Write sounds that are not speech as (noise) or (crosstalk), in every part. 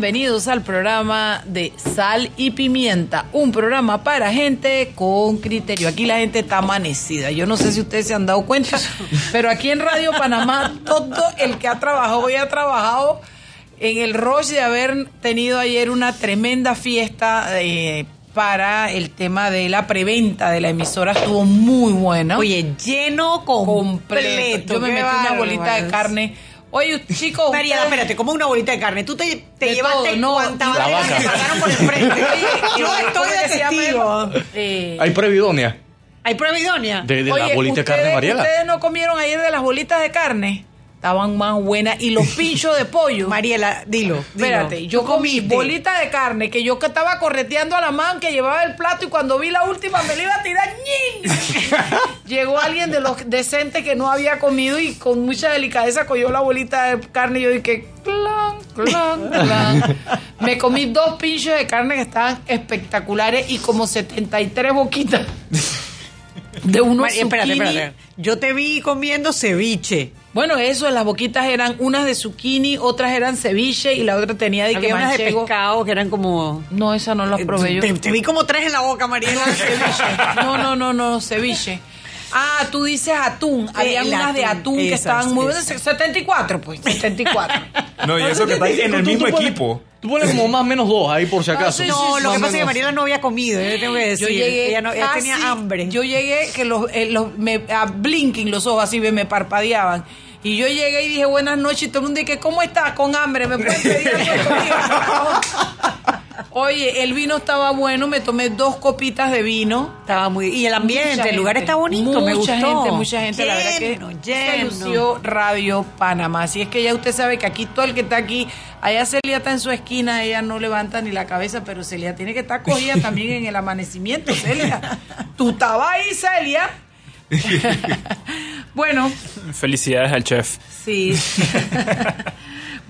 Bienvenidos al programa de Sal y Pimienta, un programa para gente con criterio. Aquí la gente está amanecida, yo no sé si ustedes se han dado cuenta, (laughs) pero aquí en Radio Panamá todo el que ha trabajado hoy ha trabajado en el rush de haber tenido ayer una tremenda fiesta eh, para el tema de la preventa de la emisora, estuvo muy buena. Oye, lleno completo. Yo me metí una bolita de carne. Oye, chicos, ustedes- espérate, como una bolita de carne. Tú te, te De llevaste todo, no, cuanta vaca. te pasaron por el frente. (laughs) Yo ¿cómo estoy es que de testigo. Eh, Hay previdonia ¿Hay prueba idónea? de, de oye, la bolita de carne, Mariela. Ustedes no comieron ayer de las bolitas de carne. Estaban más buenas. Y los (laughs) pinchos de pollo. Mariela, dilo. dilo. Espérate, yo comí bolita de carne que yo que estaba correteando a la mano que llevaba el plato y cuando vi la última me la iba a tirar ¡ñin! (laughs) Llegó alguien de los decentes que no había comido y con mucha delicadeza cogió la bolita de carne y yo dije clan, clan, (laughs) clan. Me comí dos pinchos de carne que estaban espectaculares y como 73 boquitas de unos espérate, espérate. Yo te vi comiendo ceviche. Bueno, eso, las boquitas eran unas de zucchini, otras eran ceviche y la otra tenía de que unas de pescado que eran como... No, esa no las probé yo. Te, te vi como tres en la boca, Mariela. (laughs) No, no, no, no, ceviche. Ah, tú dices atún. Habían el unas de atún, que esas, estaban muy buenas. esas. 74, pues. 74. (laughs) No, y eso que está ahí en el Tú- mismo equipo. Tú pones como más o menos dos ahí por si acaso. sí, No, sí, lo que pasa es que. Mariela no había comido, yo tengo que decir. Yo llegué. Ella, no, ella tenía hambre. Yo llegué que los, eh, los me a blinking los ojos así me, me parpadeaban. Y yo llegué y dije buenas noches y todo el mundo dije, ¿cómo estás? Con hambre, ¿me puedes pedir algo de comida?" (laughs) Oye, el vino estaba bueno, me tomé dos copitas de vino. Estaba muy... Y el ambiente, Mucha el lugar gente, está bonito, me gustó. Mucha gente, mucha gente, la verdad que Lleno, se lleno. lució Radio Panamá. Así es que ya usted sabe que aquí todo el que está aquí, allá Celia está en su esquina, ella no levanta ni la cabeza, pero Celia tiene que estar cogida (laughs) también en el amanecimiento, Celia. Tú estabas ahí, Celia. (laughs) bueno, Felicidades al chef. sí. (laughs)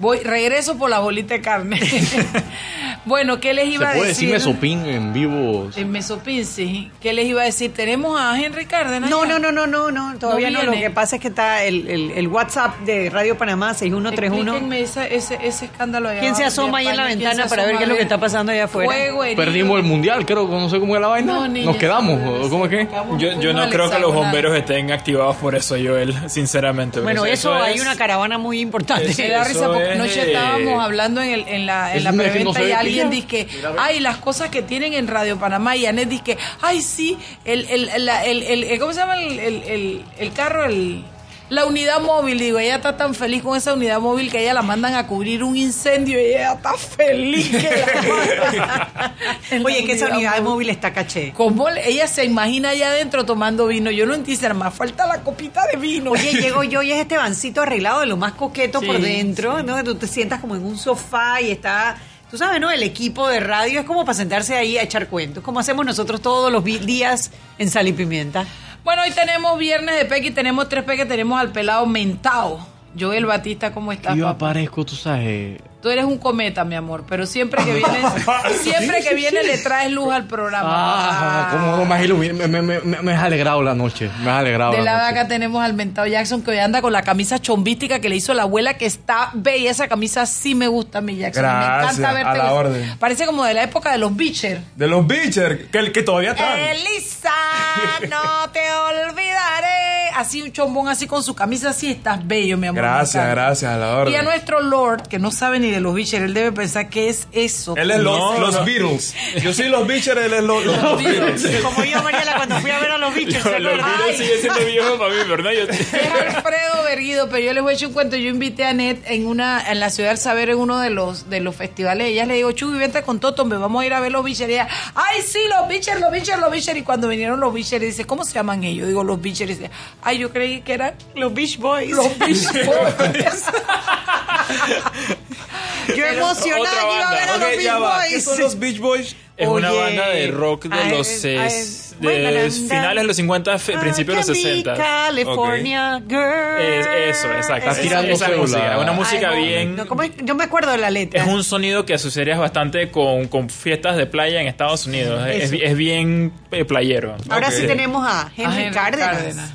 Voy, regreso por la bolita de carne. (laughs) bueno, ¿qué les Se iba a puede decir? decir mesopín en vivo. En Mesopin, sí. ¿Qué les iba a decir? Tenemos a Henry Cárdenas. No, ya. no, no, no, no, no, todavía no. Lo que pasa es que está el, el, el WhatsApp de Radio Panamá 6131. Explíquenme esa- ese, ese escándalo allá ¿Quién se asoma ahí en la ventana para ver qué es lo que está pasando allá afuera? Perdimos el mundial, creo que no sé cómo es la vaina. No, niña, Nos quedamos. no, ¿o ¿Cómo es que? Yo, yo no creo que los bomberos estén activados por eso, Joel, sinceramente. Bueno, eso, hay es- una caravana muy importante. Eso- da risa porque es, anoche eh, estábamos hablando en, el, en la, en la preventa no y alguien dice que, ay, las cosas que tienen en Radio Panamá y Anet dice que, ay, sí, el, el, el, el- el- ¿cómo se llama el, el, el- el carro? El, la unidad móvil, digo, ella está tan feliz con esa unidad móvil que ella la mandan a cubrir un incendio y ella está feliz que la (laughs) Oye, que esa unidad móvil está caché. ¿Cómo le- ella se imagina allá adentro tomando vino? Yo no entiendo, más falta la copita de vino. Oye, llego yo y es este bancito arreglado de lo más coqueto por Sí, dentro, ¿no? Tú te sientas como en un sofá y está... Tú sabes, ¿no? El equipo de radio es como para sentarse ahí a echar cuentos, como hacemos nosotros todos los días en Sal y Pimienta. Bueno, hoy tenemos viernes de Peque, tenemos tres Peque, tenemos al pelado mentao. Joel Batista, ¿cómo estás? Yo papá? aparezco, tú sabes. Tú eres un cometa, mi amor, pero siempre que vienes, (laughs) siempre que vienes le traes luz al programa. Ah, como no me me, me, me, me has alegrado la noche. Me has alegrado De la la vaca tenemos al mentado Jackson que hoy anda con la camisa chombística que le hizo la abuela que está bella. Esa camisa sí me gusta, mi Jackson. me Gracias, encanta verte. a la orden. Parece como de la época de los Beecher. De los Beecher, que, que todavía están. Elisa, (laughs) no te olvidaré. así un chombón así con su camisa así, estás bello, mi amor. me Gracias, gracias, a la orden. Y a nuestro Lord, que no sabe ni de los bichos, él debe pensar que es eso. Él es los, No, los no. Beatles. Yo soy los Beatles, él es los, los Beatles. Como yo, Mariela, cuando fui a ver a los bichos. ¿se Los? Beatles sigue siendo viejo para mí, ¿verdad? Yo- Es Alfredo Berguido, pero yo les voy a echar un cuento. Yo invité a Net en una en la ciudad del saber en uno de los de los festivales. Ella le digo, Chuy, vente con Toto, me vamos a ir a ver los bichers. Y ella, ay, sí, los bichers, los bichers, los bichers. Y cuando vinieron los bichers, dice, ¿cómo se llaman ellos? Digo, los bichers. Y dice, ay, yo creí que eran Los Beach Boys. los Beach (laughs) Boys. Yo emocionada que iba a ver a banda. los Beach. Boys. ¿Qué son los Beach Boys? Es una Oye. banda de rock de Ay, los ses- bueno, de anda. finales de los 50, fe- principios de los I can be 60. California girl. Es, eso, exacto. Está tirando esa música. Una música Ay, bien. no, ¿cómo es? Yo me acuerdo de la letra. Es un sonido que asociarías bastante con, con fiestas de playa en Estados Unidos. Es, es bien eh, playero. Ahora Ok. sí tenemos a Henry, A Henry Cárdenas. Cárdenas.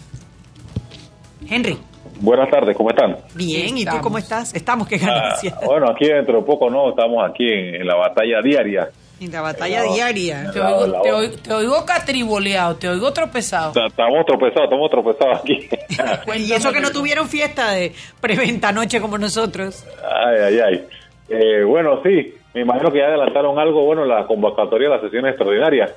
Henry, Buenas tardes, ¿cómo están? bien. ¿Y tú Estamos. cómo estás? Estamos, qué Ah, ganancia. bueno, aquí dentro de poco no, estamos aquí en, en la batalla diaria. En la batalla diaria. Te oigo, te, oigo, te oigo catriboleado, te oigo tropezado. Ta- Estamos tropezados, estamos tropezados aquí. (laughs) Y eso que no tuvieron fiesta de preventa anoche como nosotros. ay, ay, ay. Eh, bueno, sí, me imagino que ya adelantaron algo, bueno, la convocatoria de las sesiones extraordinarias.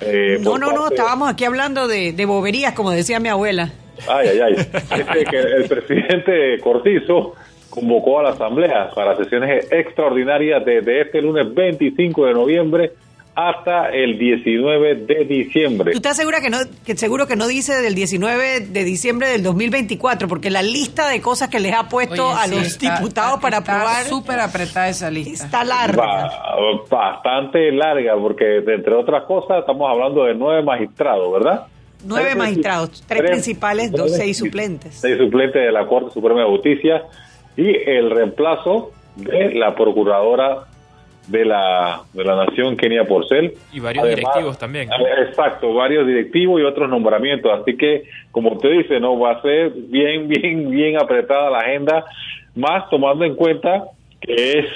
Eh, No, no, no, estábamos aquí hablando de, de boberías, como decía mi abuela. Ay, ay, ay. Este, que el presidente Cortizo convocó a la Asamblea para sesiones extraordinarias desde este lunes 25 de noviembre hasta el 19 de diciembre. ¿Tú estás segura que no, que seguro que no dice del 19 de diciembre del 2024? Porque la lista de cosas que les ha puesto Oye, a sí, los está- diputados para está aprobar súper apretada esa lista. está larga. Ba- bastante larga, porque entre otras cosas estamos hablando de nueve magistrados, ¿verdad? Nueve Tres magistrados, tres principales, dos, seis suplentes. Seis suplentes de la Corte Suprema de Justicia y el reemplazo de la procuradora de la, de la Nación, Kenia Porcel. Y varios directivos también. eh, Exacto, varios directivos y otros nombramientos. Así que, como usted dice, no va a ser bien, (laughs) bien, bien apretada la agenda, más tomando en cuenta que es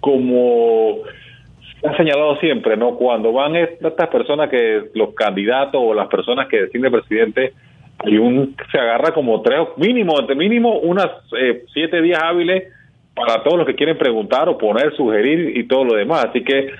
como ha señalado siempre, ¿no? Cuando van estas personas que los candidatos o las personas que deciden presidente, hay un se agarra como tres, mínimo, mínimo unas eh, siete días hábiles para todos los que quieren preguntar o poner, sugerir y todo lo demás. Así que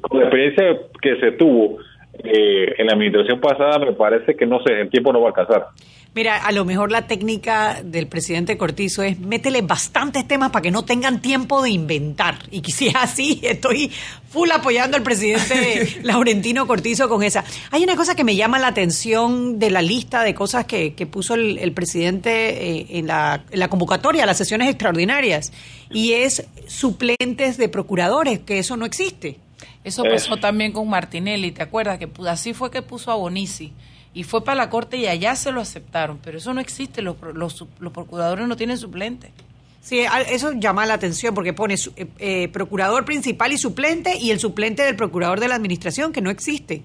con la experiencia que se tuvo eh, en la administración pasada, me parece que no sé, el tiempo no va a alcanzar. Mira, a lo mejor la técnica del presidente Cortizo es métele bastantes temas para que no tengan tiempo de inventar. Y que si es (laughs) así, estoy full apoyando al presidente (laughs) Laurentino Cortizo con esa. Hay una cosa que me llama la atención de la lista de cosas que, que puso el, el presidente eh, en, la, en la convocatoria a las sesiones extraordinarias, y es suplentes de procuradores, que eso no existe. Eso Eh. pasó también con Martinelli, ¿te acuerdas? Que así fue que puso a Bonici. Y fue para la corte y allá se lo aceptaron. Pero eso no existe, los, pro- los, su- los procuradores no tienen suplente. Sí, eso llama la atención porque pone su- eh, eh, procurador principal y suplente y el suplente del procurador de la administración, que no existe.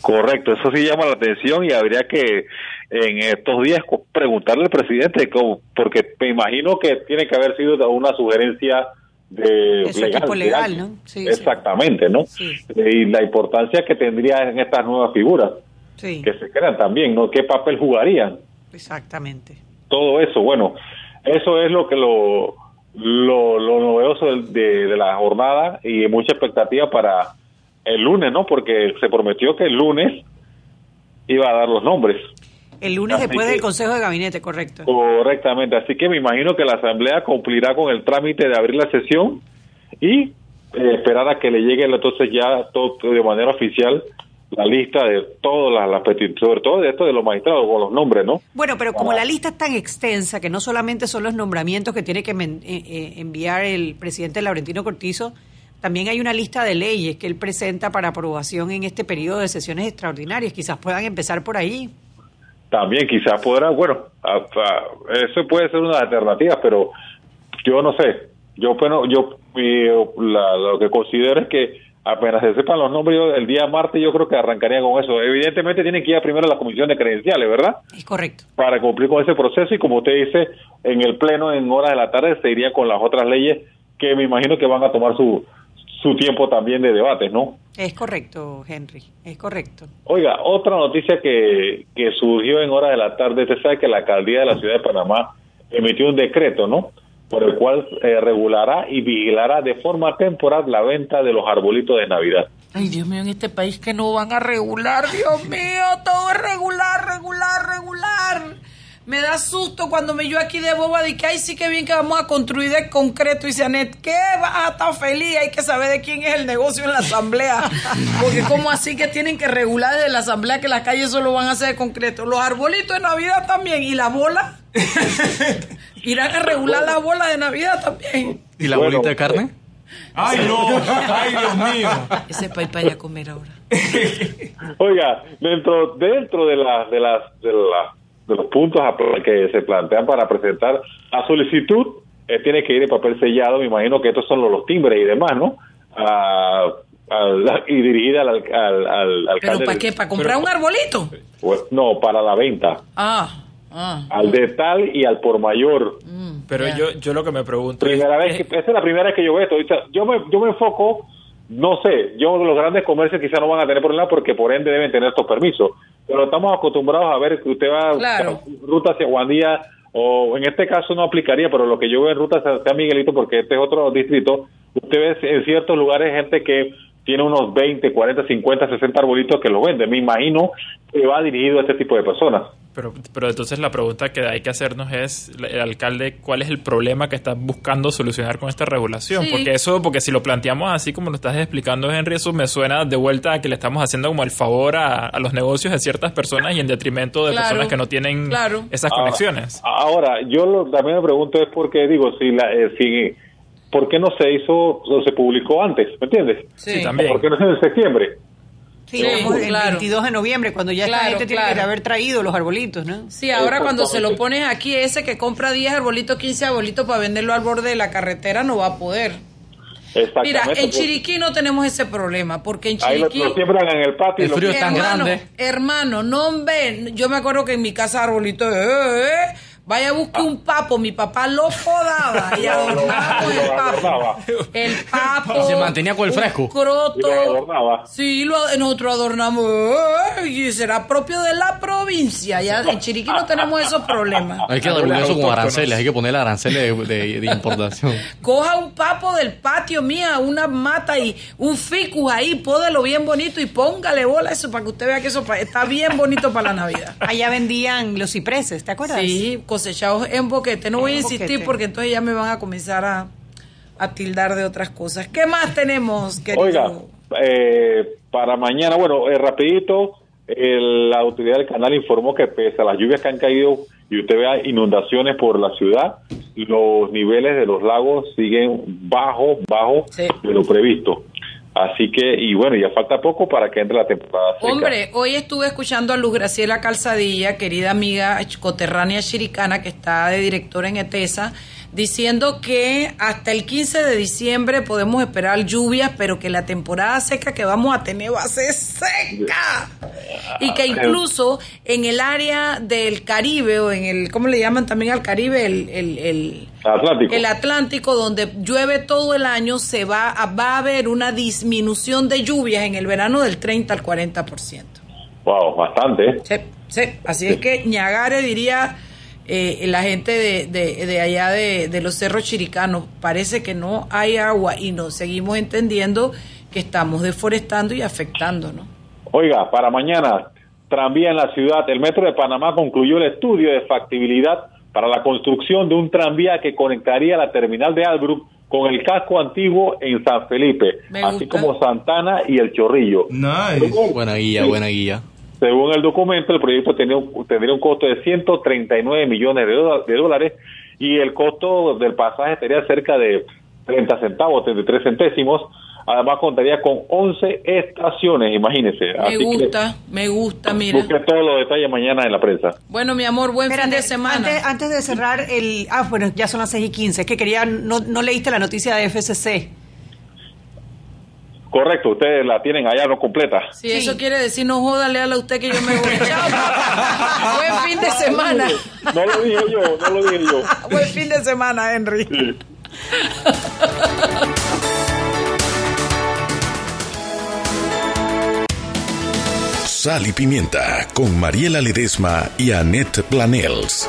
Correcto, eso sí llama la atención y habría que en estos días preguntarle al presidente, cómo- porque me imagino que tiene que haber sido una sugerencia de, De su equipo legal, ¿no? Sí. Exactamente, ¿no? Sí. Y la importancia que tendría en estas nuevas figuras Sí, que se crean también, ¿no? ¿Qué papel jugarían? exactamente. todo eso. Bueno, eso es lo que lo, lo, lo novedoso del- de, de la jornada y mucha expectativa para el lunes, ¿no? Porque se prometió que el lunes iba a dar los nombres. El lunes Así después que- del Consejo de Gabinete, correcto. Correctamente. Así que me imagino que la Asamblea cumplirá con el trámite de abrir la sesión y eh, esperar a que le llegue entonces ya todo, de manera oficial la lista de todas las, las peticiones, sobre todo de esto de los magistrados con los nombres, ¿no? Bueno, pero como la lista es tan extensa que no solamente son los nombramientos que tiene que men- eh, eh, enviar el presidente Laurentino Cortizo, también hay una lista de leyes que él presenta para aprobación en este periodo de sesiones extraordinarias. Quizás puedan empezar por ahí. También quizás podrá, bueno, a- a- eso puede ser una alternativa, pero yo no sé. Yo, bueno, yo la- lo que considero es que apenas se sepan los nombres, yo- el día martes yo creo que arrancaría con eso. Evidentemente tienen que ir primero a la comisión de credenciales, ¿verdad? Es correcto. Para cumplir con ese proceso y como usted dice, en el pleno en horas de la tarde se iría con las otras leyes que me imagino que van a tomar su, su tiempo también de debates, ¿no? Es correcto, Henry, es correcto. Oiga, otra noticia que, que surgió en horas de la tarde, usted sabe que la alcaldía de la ciudad de Panamá emitió un decreto, ¿no? Por el cual eh, regulará y vigilará de forma temporal la venta de los arbolitos de Navidad. Ay, Dios mío, en este país que no van a regular, Dios mío, todo es regular, regular, regular. Me da susto cuando me yo aquí de boba de que, ay, sí que bien que vamos a construir de concreto. Y dice Anet, ¿qué? Vas a estar feliz, hay que saber de quién es el negocio en la asamblea. (laughs) Porque como así que tienen que regular desde la asamblea que las calles solo van a ser de concreto. Los arbolitos de Navidad también. ¿Y la bola? (laughs) Irán a regular la bola de Navidad también. ¿Y la Bueno, bolita de carne? Ay, no. Ay, Dios mío. Ese país para ir a comer ahora. (laughs) Oiga, dentro dentro de las de las de, la- de los puntos a pla- que se plantean para presentar la solicitud eh, tiene que ir en papel sellado, me imagino que estos son los, los timbres y demás, ¿no? Y dirigida al, al, al- al ¿Pero para qué? ¿Para comprar un arbolito? Pues, no, para la venta. Ah, ah. Al de tal y al por mayor. Pero yo, yo lo que me pregunto es, Primera vez que, esa es la primera vez que yo veo esto. Yo me, yo me enfoco, no sé, yo los grandes comercios quizás no van a tener problema porque por ende deben tener estos permisos. Pero estamos acostumbrados a ver que usted va Claro. ruta hacia Guandía o en este caso no aplicaría, pero lo que yo veo en ruta hacia San Miguelito, porque este es otro distrito, usted ve en ciertos lugares gente que tiene unos 20, 40, 50, 60 arbolitos que lo vende. Me imagino que va dirigido a este tipo de personas. Pero, pero entonces la pregunta que hay que hacernos es, el alcalde, ¿cuál es el problema que está buscando solucionar con esta regulación? Sí. Porque eso, porque si lo planteamos así como lo estás explicando, Henry, eso me suena de vuelta a que le estamos haciendo como el favor a, a los negocios de ciertas personas y en detrimento de Claro, personas que no tienen claro. esas conexiones. Ahora, yo lo, también me pregunto es por qué, digo, si, la, eh, si, ¿por qué no se hizo o se publicó antes? ¿Me entiendes? Sí. también. ¿Por qué no es en septiembre? Sí, Sí, estamos el claro. 22 de noviembre, cuando ya Claro, esta gente tiene claro. que haber traído los arbolitos, ¿no? Sí, ahora cuando se lo pones aquí, ese que compra 10 arbolitos, 15 arbolitos para venderlo al borde de la carretera no va a poder. Mira, en pues, Chiriquí no tenemos ese problema, porque en Ahí lo, Chiriquí... lo siembran en el patio. y El frío es tan hermano, grande. hermano, no ven. Yo me acuerdo que en mi casa arbolito, eh, eh, vaya a buscar un papo. Mi papá lo podaba y adornaba con el papo. El papo. Se mantenía con el fresco. un croto. Y lo adornaba. Sí, lo, nosotros adornamos. y será propio de la provincia. Ya en Chiriquí no tenemos esos problemas. Hay que regular eso con aranceles, hay que ponerle aranceles de, de- de importación. (laughs) Coja un papo del patio mía, una mata y un ficus ahí, pódelo bien bonito y póngale bola a eso para que usted vea que eso está bien bonito para la Navidad. Allá vendían los cipreses, ¿te acuerdas? Sí, cosechados en boquete. No voy a insistir boquete. porque entonces ya me van a comenzar a, a tildar de otras cosas. ¿Qué más tenemos, querido? Oiga, eh, para mañana, bueno, eh, rapidito, el- la autoridad del canal informó que pese a las lluvias que han caído y usted vea inundaciones por la ciudad, los niveles de los lagos siguen bajo, bajo Sí. de lo previsto. Así que, y bueno, ya falta poco para que entre la temporada. Hombre, hoy estuve escuchando a Luz Graciela Calzadilla, querida amiga coterránea chiricana que está de directora en ETESA, diciendo que hasta el 15 de diciembre podemos esperar lluvias, pero que la temporada seca que vamos a tener va a ser seca. Y que incluso en el área del Caribe, o en el, ¿cómo le llaman también al Caribe? El, el, el, Atlántico. el Atlántico, donde llueve todo el año, se va a, va a haber una disminución de lluvias en el verano del 30 al 40%. Wow, bastante. Sí, sí. Así es que Ñagare diría eh, la gente de, de, de allá de, de los cerros chiricanos, parece que no hay agua y nos seguimos entendiendo que estamos deforestando y afectando, ¿no? Oiga, para mañana, tranvía en la ciudad. El Metro de Panamá concluyó el estudio de factibilidad para la construcción de un tranvía que conectaría la terminal de Albrook con el casco antiguo en San Felipe, Me así gusta. como Santana y el Chorrillo. Buena guía, buena guía. Según el documento, el proyecto tenía un- tendría un costo de 139 millones de, de dólares y el costo del pasaje sería cerca de 30 centavos, 33 centésimos. Además contaría con 11 estaciones, imagínense. Me Así que gusta, me gusta, mira. Busque todos los detalles mañana en la prensa. Bueno, mi amor, buen fin Espérate, de semana. Antes, antes de cerrar el... Ah, bueno, ya son las 6 y 15. Es que quería... No, no leíste la noticia de FCC. Correcto, ustedes la tienen allá no completa. Si sí, eso quiere decir, no joda, léala usted que yo me voy. (laughs) (laughs) Buen fin de semana. No lo dije yo, no lo dije yo. (laughs) Buen fin de semana, Henry. Sí. Sal y Pimienta con Mariela Ledesma y Annette Planels.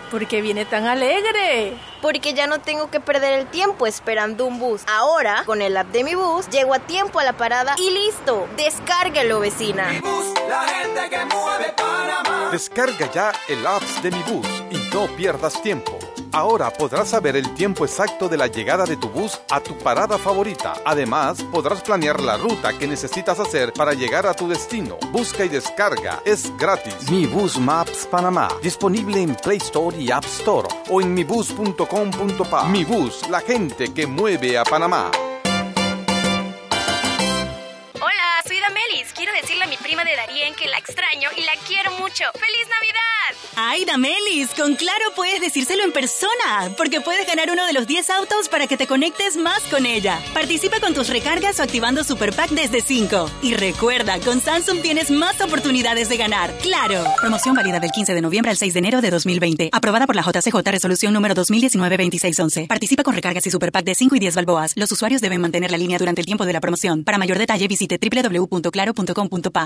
¿por qué viene tan alegre? Porque ya no tengo que perder el tiempo esperando un bus. Ahora, con el app de mi bus, llego a tiempo a la parada y listo. Descárguelo, vecina. Mi bus, la gente que mueve Panamá. Descarga ya el apps de mi bus y no pierdas tiempo. Ahora podrás saber el tiempo exacto de la llegada de tu bus a tu parada favorita. Además, podrás planear la ruta que necesitas hacer para llegar a tu destino. Busca y descarga. Es gratis. Mi Bus Maps Panamá. Disponible en Play Store y App Store o en mibus.com.pa. Mi Bus, la gente que mueve a Panamá. Prima de Darien que la extraño y la quiero mucho. ¡Feliz Navidad! Ay, Damelis, con Claro puedes decírselo en persona, porque puedes ganar uno de los 10 autos para que te conectes más con ella. Participa con tus recargas o activando Super Pack desde 5. Y recuerda, con Samsung tienes más oportunidades de ganar. ¡Claro! Promoción válida del 15 de noviembre al 6 de enero de 2020. Aprobada por la JCJ Resolución número 2019-2611. Participa con recargas y Super Pack de 5 y 10 balboas. Los usuarios deben mantener la línea durante el tiempo de la promoción. Para mayor detalle visite www.claro.com.pa.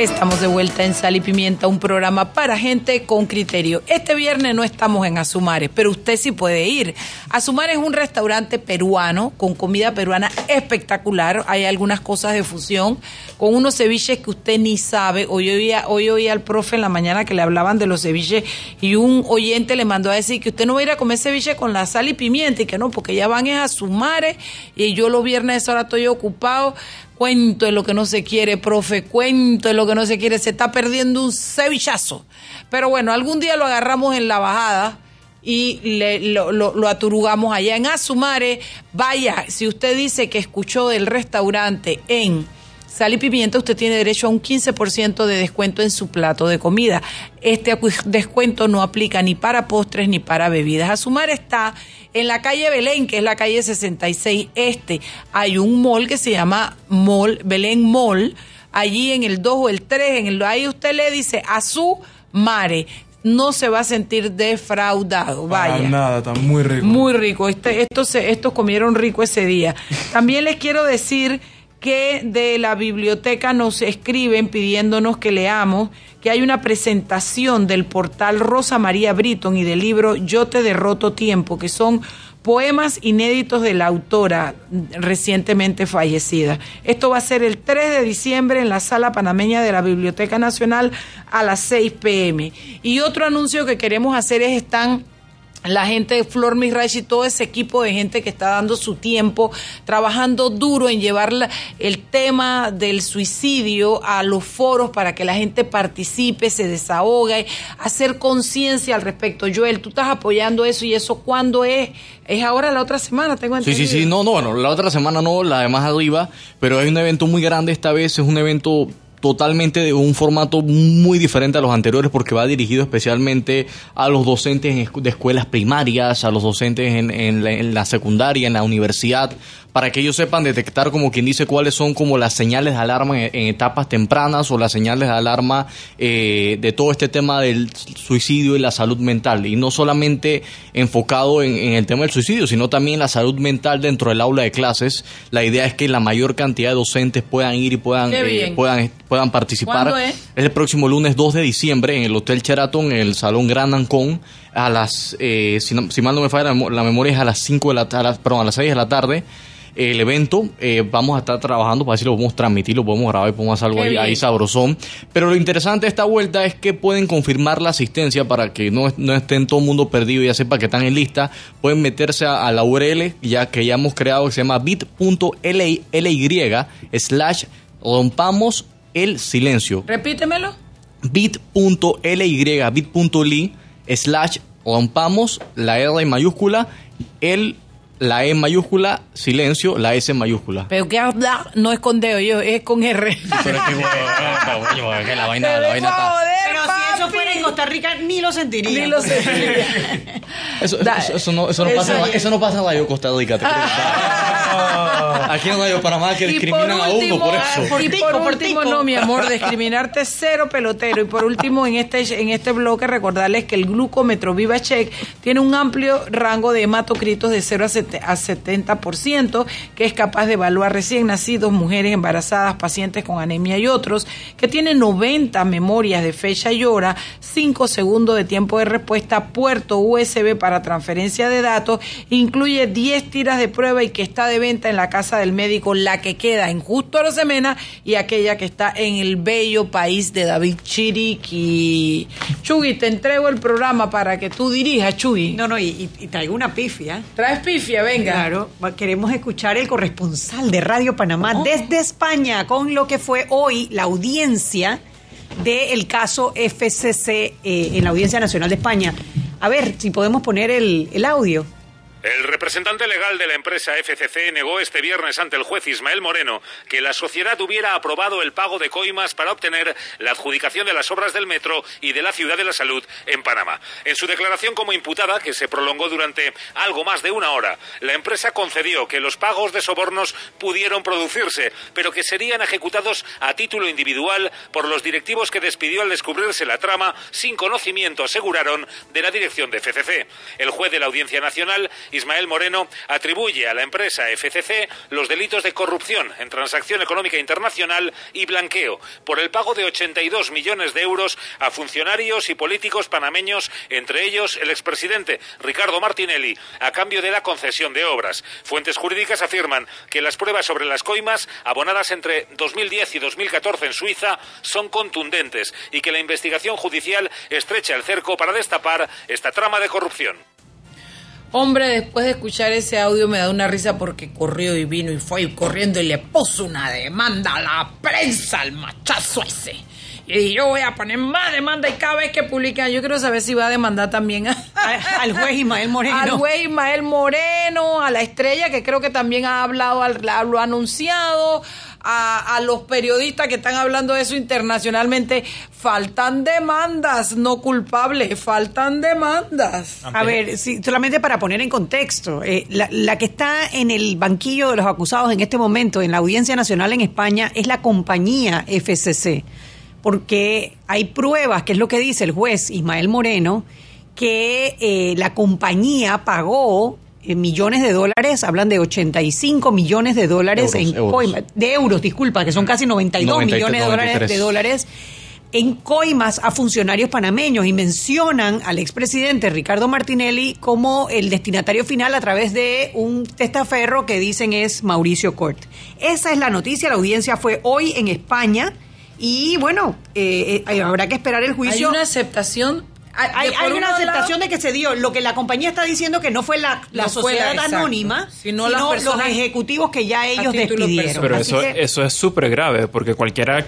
Estamos de vuelta en Sal y Pimienta, un programa para gente con criterio. Este viernes no estamos en Azumares, pero usted sí puede ir. Azumares es un restaurante peruano con comida peruana espectacular. Hay algunas cosas de fusión con unos ceviches que usted ni sabe. Hoy oía, hoy oía al profe en la mañana que le hablaban de los ceviches y un oyente le mandó a decir que usted no va a ir a comer ceviche con la sal y pimienta y que no, porque ya van a Azumares y yo los viernes ahora estoy ocupado cuento de lo que no se quiere, profe, cuento de lo que no se quiere, se está perdiendo un cevichazo. Pero bueno, algún día lo agarramos en la bajada y le, lo, lo, lo aturugamos allá en Azumare. Vaya, si usted dice que escuchó del restaurante en Sal y Pimienta, usted tiene derecho a un 15% de descuento en su plato de comida. Este descuento no aplica ni para postres ni para bebidas. Azumare está en la calle Belén, que es la calle 66 Este. Hay un mall que se llama Mall, Belén Mall. Allí en el 2 o el 3, en el, ahí usted le dice Azumare no se va a sentir defraudado. Vaya. Para nada, está muy rico. Muy rico. Este, estos, estos comieron rico ese día. También les quiero decir que de la biblioteca nos escriben pidiéndonos que leamos que hay una presentación del portal Rosa María Britton y del libro Yo te derroto tiempo, que son poemas inéditos de la autora recientemente fallecida. Esto va a ser el 3 de diciembre en la sala panameña de la Biblioteca Nacional a las 6 pm. Y otro anuncio que queremos hacer es están la gente de Flor Mirage y todo ese equipo de gente que está dando su tiempo, trabajando duro en llevar la- el tema del suicidio a los foros para que la gente participe, se desahogue, hacer conciencia al respecto. Joel, tú estás apoyando eso y eso cuándo es? Es ahora la otra semana, tengo Sí, entendido. sí, sí, no, no, bueno, la otra semana no, la de más arriba, pero hay un evento muy grande esta vez, es un evento totalmente de un formato muy diferente a los anteriores porque va dirigido especialmente a los docentes de escuelas primarias, a los docentes en, en la, en la secundaria, en la universidad, para que ellos sepan detectar como quien dice cuáles son como las señales de alarma en, en etapas tempranas o las señales de alarma eh, de todo este tema del suicidio y la salud mental. Y no solamente enfocado en, en el tema del suicidio sino también la salud mental dentro del aula de clases. La idea es que la mayor cantidad de docentes puedan ir y puedan eh, puedan puedan participar ¿Cuándo es? el próximo lunes 2 de diciembre en el Hotel Sheraton en el Salón Gran Ancón a las eh, si, no- si mal no me falla la, memo- la memoria es a las 5 de la a las- perdón a las 6 de la tarde el evento, eh, vamos a estar trabajando para ver si lo podemos transmitir, lo podemos grabar y podemos hacer algo ahí, ahí sabrosón. Pero lo interesante de esta vuelta es que pueden confirmar la asistencia para que no, no estén todo el mundo perdido y ya sepa que están en lista. Pueden meterse a, a la URL ya que ya hemos creado que se llama bit.ly slash rompamos el silencio. Repítemelo. bit.ly, bit.ly, slash, rompamos la R en mayúscula, el, la E en mayúscula, silencio, la S en mayúscula. Pero que habla no es con dedo, yo, es con R. Pero es que, (laughs) bueno, la vaina, la vaina está... Pero si eso fuera en Costa Rica, ni lo sentiría. Ni lo sentiría. (laughs) Eso, eso, eso no, eso, no pasa, ya- eso no pasa en Radio Costa Rica. ¿te crees? Aquí en Radio Panamá que Y discriminan por a uno último- por eso. y por último, no, mi amor, discriminarte cero pelotero. Y por último, en este, en este bloque, recordarles que el glucómetro VivaCheck tiene un amplio rango de hematocritos de 0 a sete- a 70%, que es capaz de evaluar recién nacidos, mujeres embarazadas, pacientes con anemia y otros, que tiene 90 memorias de fecha y hora, 5 segundos de tiempo de respuesta, puerto USB para transferencia de datos, incluye 10 tiras de prueba y que está de venta en la casa del médico, la que queda en Justo Arosemena y aquella que está en el bello país de David Chiriqui. Chugui, te entrego el programa para que tú dirijas, Chugui. No, no, y, traigo una pifia. Traes pifia, venga. Claro, queremos escuchar el corresponsal de Radio Panamá desde España con lo que fue hoy la audiencia del caso FCC eh, en la Audiencia Nacional de España. A ver si podemos poner el, el audio. El representante legal de la empresa FCC negó este viernes ante el juez Ismael Moreno que la sociedad hubiera aprobado el pago de coimas para obtener la adjudicación de las obras del metro y de la ciudad de la salud en Panamá. En su declaración como imputada, que se prolongó durante algo más de una hora, la empresa concedió que los pagos de sobornos pudieron producirse, pero que serían ejecutados a título individual por los directivos que despidió al descubrirse la trama sin conocimiento, aseguraron, de la dirección de FCC. El juez de la Audiencia Nacional Ismael Moreno atribuye a la empresa FCC los delitos de corrupción en transacción económica internacional y blanqueo por el pago de 82 millones de euros a funcionarios y políticos panameños, entre ellos el expresidente Ricardo Martinelli, a cambio de la concesión de obras. Fuentes jurídicas afirman que las pruebas sobre las coimas abonadas entre 2010 y 2014 en Suiza son contundentes y que la investigación judicial estrecha el cerco para destapar esta trama de corrupción. Hombre, después de escuchar ese audio me da una risa porque corrió y vino y fue corriendo y le puso una demanda a la prensa, al machazo ese. Y yo voy a poner más demanda y cada vez que publica, yo quiero saber si va a demandar también a- (laughs) al juez Ismael Moreno. Al juez Ismael Moreno, a la estrella que creo que también ha hablado, lo ha anunciado, a, a los periodistas que están hablando de eso internacionalmente. Faltan demandas, no culpables, faltan demandas. A ver, sí, solamente para poner en contexto, eh, la, la que está en el banquillo de los acusados en este momento en la Audiencia Nacional en España es la compañía FCC, porque hay pruebas, que es lo que dice el juez Ismael Moreno, que eh, la compañía pagó millones de dólares, hablan de 85 millones de dólares Euros, en euros. coima- de euros, disculpa, que son casi 92 93, millones de dólares, 93. de dólares en coimas a funcionarios panameños y mencionan al expresidente Ricardo Martinelli como el destinatario final a través de un testaferro que dicen es Mauricio Cort. Esa es la noticia, la audiencia fue hoy en España y bueno, eh, eh, habrá que esperar el Hay juicio. una aceptación. Hay, de hay por una un aceptación lado- de que se dio. Lo que la compañía está diciendo que no fue la, la No fue la- sociedad exacto. anónima, Sino los ejecutivos que ya ellos despidieron. Pero Así eso, que- eso es súper grave, porque cualquiera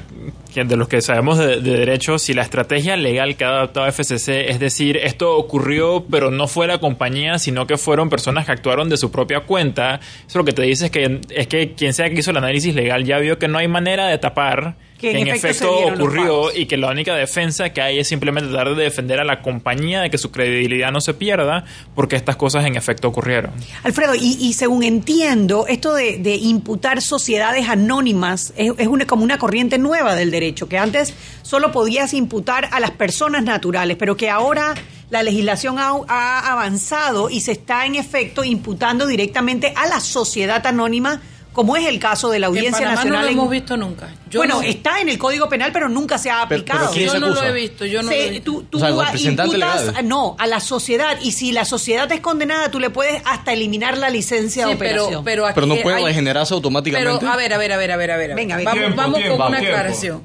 de los que sabemos de, de derecho, si la estrategia legal que ha adoptado FCC es decir, esto ocurrió, pero no fue la compañía, sino que fueron personas que actuaron de su propia cuenta, eso lo que te dice es que, es que quien sea que hizo el análisis legal ya vio que no hay manera de tapar Que en en efecto ocurrió y que la única defensa que hay es simplemente tratar de defender a la compañía de que su credibilidad no se pierda porque estas cosas en efecto ocurrieron. Alfredo, y, y según entiendo, esto de, de imputar sociedades anónimas es, es una, como una corriente nueva del derecho, que antes solo podías imputar a las personas naturales, pero que ahora la legislación ha, ha avanzado y se está en efecto imputando directamente a la sociedad anónima, como es el caso de la En Audiencia Panamá Nacional. no lo en- hemos visto nunca. Yo bueno, no- está en el Código Penal, pero nunca se ha Pero- aplicado. pero ¿quién se yo no lo he visto, yo no Se- lo he visto. tú, tú O sea, imputas, legal. no, a la sociedad. Y si la sociedad es condenada, tú le puedes hasta eliminar la licencia de Sí, pero, operación. pero aquí Pero no puede hay- regenerarse automáticamente. Pero a ver, a ver, a ver, a ver, a ver. Venga, venga. Vamos, Tiempo, vamos tiempo, con una tiempo. aclaración.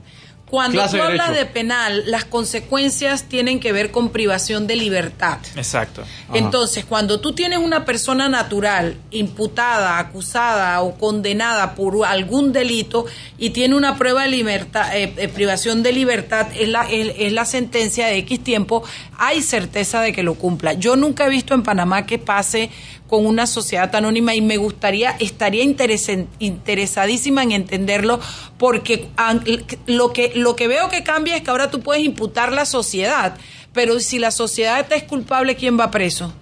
Cuando Clase tú de hablas de penal, las consecuencias tienen que ver con privación de libertad. Exacto. Entonces, cuando tú tienes una persona natural imputada, acusada o condenada por algún delito y tiene una prueba de libertad, eh, eh, privación de libertad, es la, es, es la sentencia de X tiempo, hay certeza de que lo cumpla. Yo nunca he visto en Panamá que pase con una sociedad anónima y me gustaría, estaría interesen- interesadísima en entenderlo porque lo que, lo que veo que cambia es que ahora tú puedes imputar la sociedad, pero si la sociedad te es culpable, ¿quién va preso?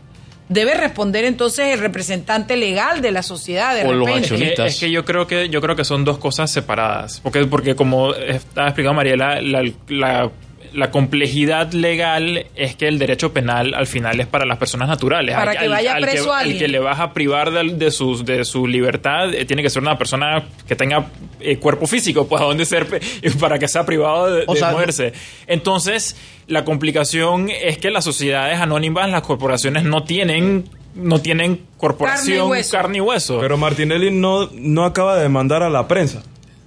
Debe responder entonces el representante legal de la sociedad de repente. Es que, es que yo creo que yo creo que son dos cosas separadas, porque porque como estaba explicando Mariela, la, la, la complejidad legal es que el derecho penal al final es para las personas naturales. Para Al- que vaya al preso que, al alguien. que le vas a privar de, de sus de su libertad eh, tiene que ser una persona que tenga eh, cuerpo físico, pues a dónde ser pe- para que sea privado de, O de sea, moverse. Entonces la complicación es que las sociedades anónimas, las corporaciones no tienen no tienen corporación carne y hueso. Pero Martinelli no, no acaba de demandar a la prensa.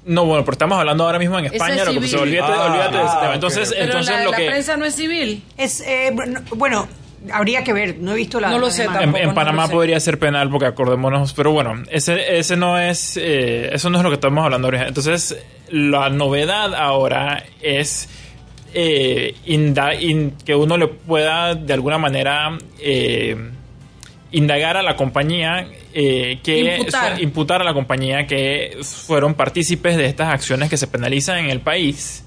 No, bueno, pero estamos hablando ahora mismo en Ese España, es lo que olvídate, Ah, olvídate de ese ah, tema. ok. Entonces, Pero entonces la, lo la prensa no es civil. Es, eh, bueno, habría que ver, no he visto la. No lo sé en, tampoco, en no Panamá sé. podría ser penal porque acordémonos, pero bueno, ese ese no es eh, eso no es lo que estamos hablando ahorita. Entonces, la novedad ahora es eh, inda- in- que uno le pueda de alguna manera eh, indagar a la compañía eh, que Imputar. su- imputar a la compañía que fueron partícipes de estas acciones que se penalizan en el país.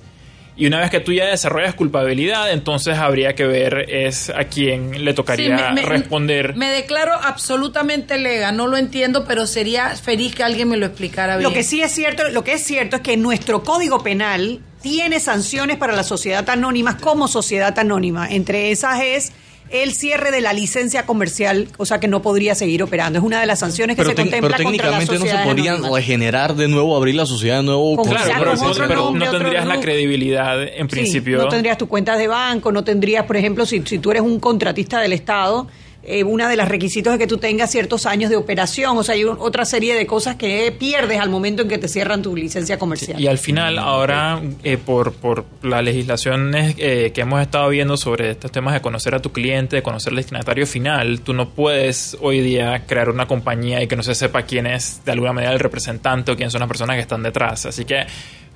Y una vez que tú ya desarrollas culpabilidad, entonces habría que ver es a quién le tocaría Sí, me- me- responder. Me declaro absolutamente lega, no lo entiendo, pero sería feliz que alguien me lo explicara bien. Lo que sí es cierto, lo que es cierto es que nuestro Código Penal tiene sanciones para la sociedad anónima como sociedad anónima. Entre esas es el cierre de la licencia comercial, o sea que no podría seguir operando. Es una de las sanciones que Pero, se contempla pero contra técnicamente no se podrían anónimas. regenerar de nuevo, abrir la sociedad de nuevo. Con- Claro, Claro, pero, no tendrías la credibilidad en Sí, principio. no tendrías tus cuentas de banco, no tendrías, por ejemplo, si, si tú eres un contratista del Estado, eh, una de las requisitos es que tú tengas ciertos años de operación, o sea, hay un- otra serie de cosas que pierdes al momento en que te cierran tu licencia comercial. Y al final, ahora, eh, por, por las legislaciones eh, que hemos estado viendo sobre estos temas de conocer a tu cliente, de conocer al destinatario final, tú no puedes hoy día crear una compañía y que no se sepa quién es de alguna manera el representante o quién son las personas que están detrás. Así que,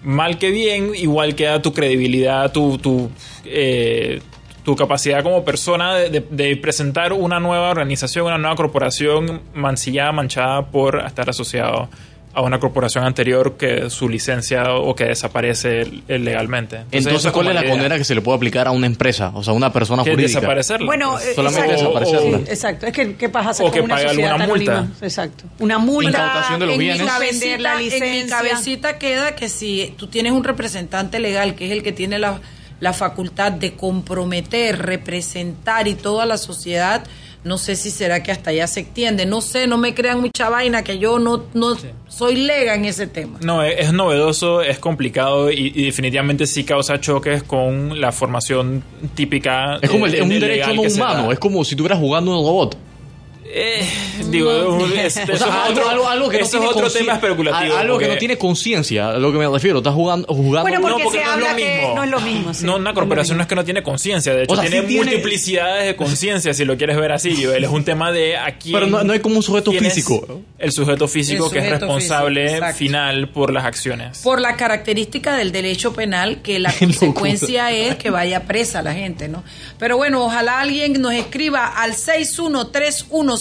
mal que bien, igual queda tu credibilidad, tu, tu, eh, tu capacidad como persona de, de- de presentar una nueva organización, una nueva corporación mancillada, manchada por estar asociado a una corporación anterior que su licencia o que desaparece eh, legalmente. Entonces, ¿cuál es la idea. condena que se le puede aplicar a una empresa? O sea, a una persona Que jurídica. desaparecerla. Bueno, eh, Solamente exacto. desaparecerla. Sí, exacto. Es que, ¿qué pasa O que con una pague sociedad alguna multa. anónima? Exacto. Una multa. Incautación de los en mi, la cabecita, en mi licencia. cabecita queda que si tú tienes un representante legal, que es el que tiene la, la facultad de comprometer, representar y toda la sociedad, no sé si será que hasta allá se extiende. No sé, no me crean mucha vaina, que yo no, no soy lega en ese tema. No, es, es novedoso, es complicado y, y definitivamente sí causa choques con la formación típica. Es como el, eh, un derecho no humano. Es como si estuvieras jugando en un robot. Eh, digo, (laughs) es- O eso sea, es algo, otro, algo- algo que no eso tiene es otro consci- tema especulativo. Algo que no tiene conciencia, a lo que me refiero. Estás jugando. jugando Bueno, porque, No, porque se no es lo habla que mismo. no es lo mismo. sí. No, una corporación no es que no tiene conciencia, de hecho O sea, tiene sí tiene- multiplicidades de conciencia, si lo quieres ver así. Joel. Es un tema de aquí. Pero no, no hay como un sujeto físico. El sujeto físico El que es responsable físico, final por las acciones. Por la característica del derecho penal, que la (laughs) consecuencia es que vaya presa la gente, ¿no? Pero bueno, ojalá alguien nos escriba al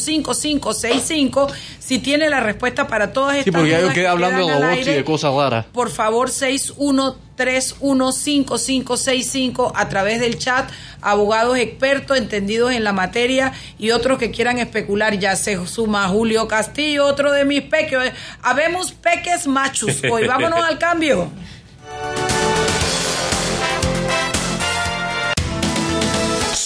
61315565 si tiene la respuesta para todas estas Sí, porque yo quedé que hablando de robots y aire. de cosas raras. Por favor, 61315565 a través del chat, abogados expertos, entendidos en la materia y otros que quieran especular. Ya se suma Julio Castillo, otro de mis peques. Habemos peques machos hoy. (laughs) Vámonos al cambio.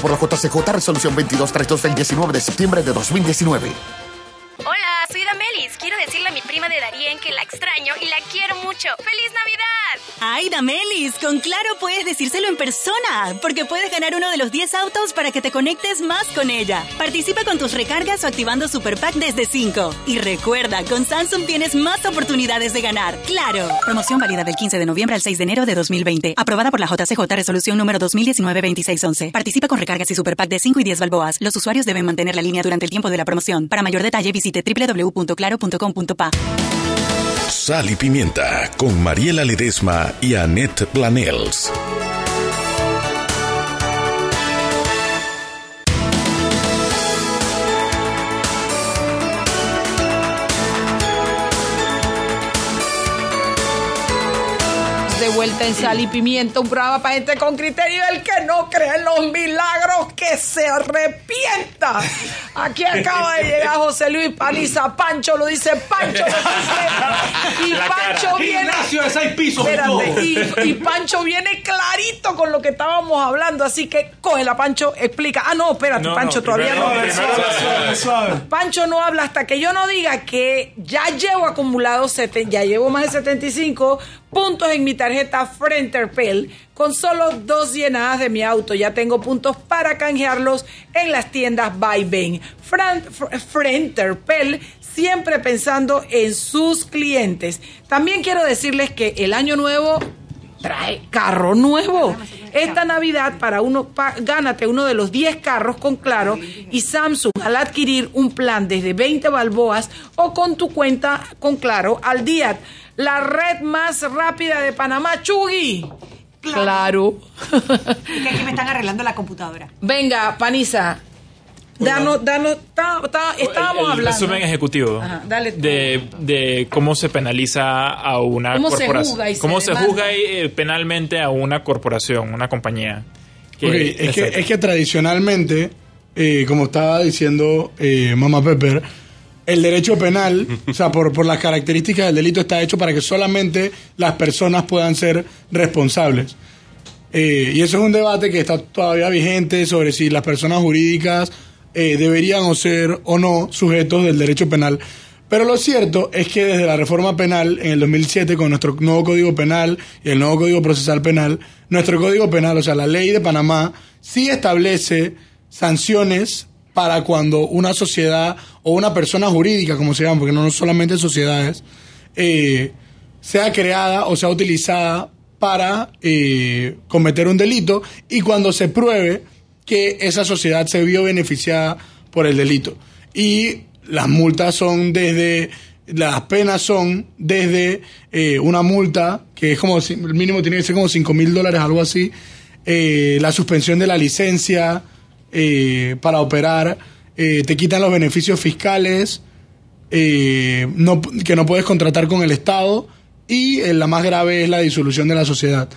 por la JCJ Resolución 2232 del 19 de septiembre de 2019. Hola, soy Damelis. Quiero decirle a mi prima de Darien que la extraño y la quiero mucho. ¡Feliz Navidad! Ay, Damelis, con Claro puedes decírselo en persona, porque puedes ganar uno de los 10 autos para que te conectes más con ella. Participa con tus recargas o activando Super Pack desde 5. Y recuerda, con Samsung tienes más oportunidades de ganar. ¡Claro! Promoción válida del 15 de noviembre al 6 de enero de 2020. Aprobada por la JCJ Resolución número 2019-2611. Participa con recargas y Super Pack de 5 y 10 balboas. Los usuarios deben mantener la línea durante el tiempo de la promoción. Para mayor detalle visite www.claro.com.pa. Sal y Pimienta con Mariela Ledesma y Annette Planels. Vuelta en Sal y Pimienta, un programa para gente con criterio. El que no cree en los milagros, que se arrepienta. Aquí acaba de llegar José Luis Paliza. Pancho lo dice, Pancho lo dice. Y La Pancho cara. viene. Gimnasio de seis pisos, Espérate, y, Pancho viene clarito con lo que estábamos hablando. Así que cógela, Pancho, explica. Ah, no, espérate, No, Pancho, no, todavía no. primero- suave, Pancho no habla hasta que yo no diga que ya llevo acumulado, ya llevo más de 75 puntos en mi tarjeta Frenterpel con solo dos llenadas de mi auto. Ya tengo puntos para canjearlos en las tiendas Byben. Frenterpel siempre pensando en sus clientes. También quiero decirles que el año nuevo trae carro nuevo. Esta Navidad para uno gánate uno de los 10 carros con Claro y Samsung al adquirir un plan desde 20 balboas o con tu cuenta con Claro al día. La red más rápida de Panamá, Chugui. Claro. Es que aquí me están arreglando la computadora. Venga, Panisa. Danos, danos, ta- ta- estábamos el hablando. resumen ejecutivo Ajá, dale tú. de, de cómo se penaliza a una ¿Cómo se corporación. juzga y se cómo se juzga eh, penalmente a una corporación, una compañía. Que- Ok, es, que, es que tradicionalmente, eh, como estaba diciendo eh, Mama Pepper, el derecho penal, o sea, por, por las características del delito, está hecho para que solamente las personas puedan ser responsables. Eh, y eso es un debate que está todavía vigente sobre si las personas jurídicas eh, deberían o ser o no sujetos del derecho penal. Pero lo cierto es que desde la reforma penal en el 2007 con nuestro nuevo Código Penal y el nuevo Código Procesal Penal, nuestro Código Penal, o sea, la ley de Panamá, sí establece sanciones para cuando una sociedad o una persona jurídica, como se llama, porque no solamente sociedades, eh, sea creada o sea utilizada para eh, cometer un delito y cuando se pruebe que esa sociedad se vio beneficiada por el delito. Y las multas son desde, las penas son desde eh, una multa, que es como, el mínimo tiene que ser como 5 mil dólares, algo así, eh, la suspensión de la licencia eh, para operar, eh, te quitan los beneficios fiscales, eh, no, que no puedes contratar con el Estado y eh, la más grave es la disolución de la sociedad.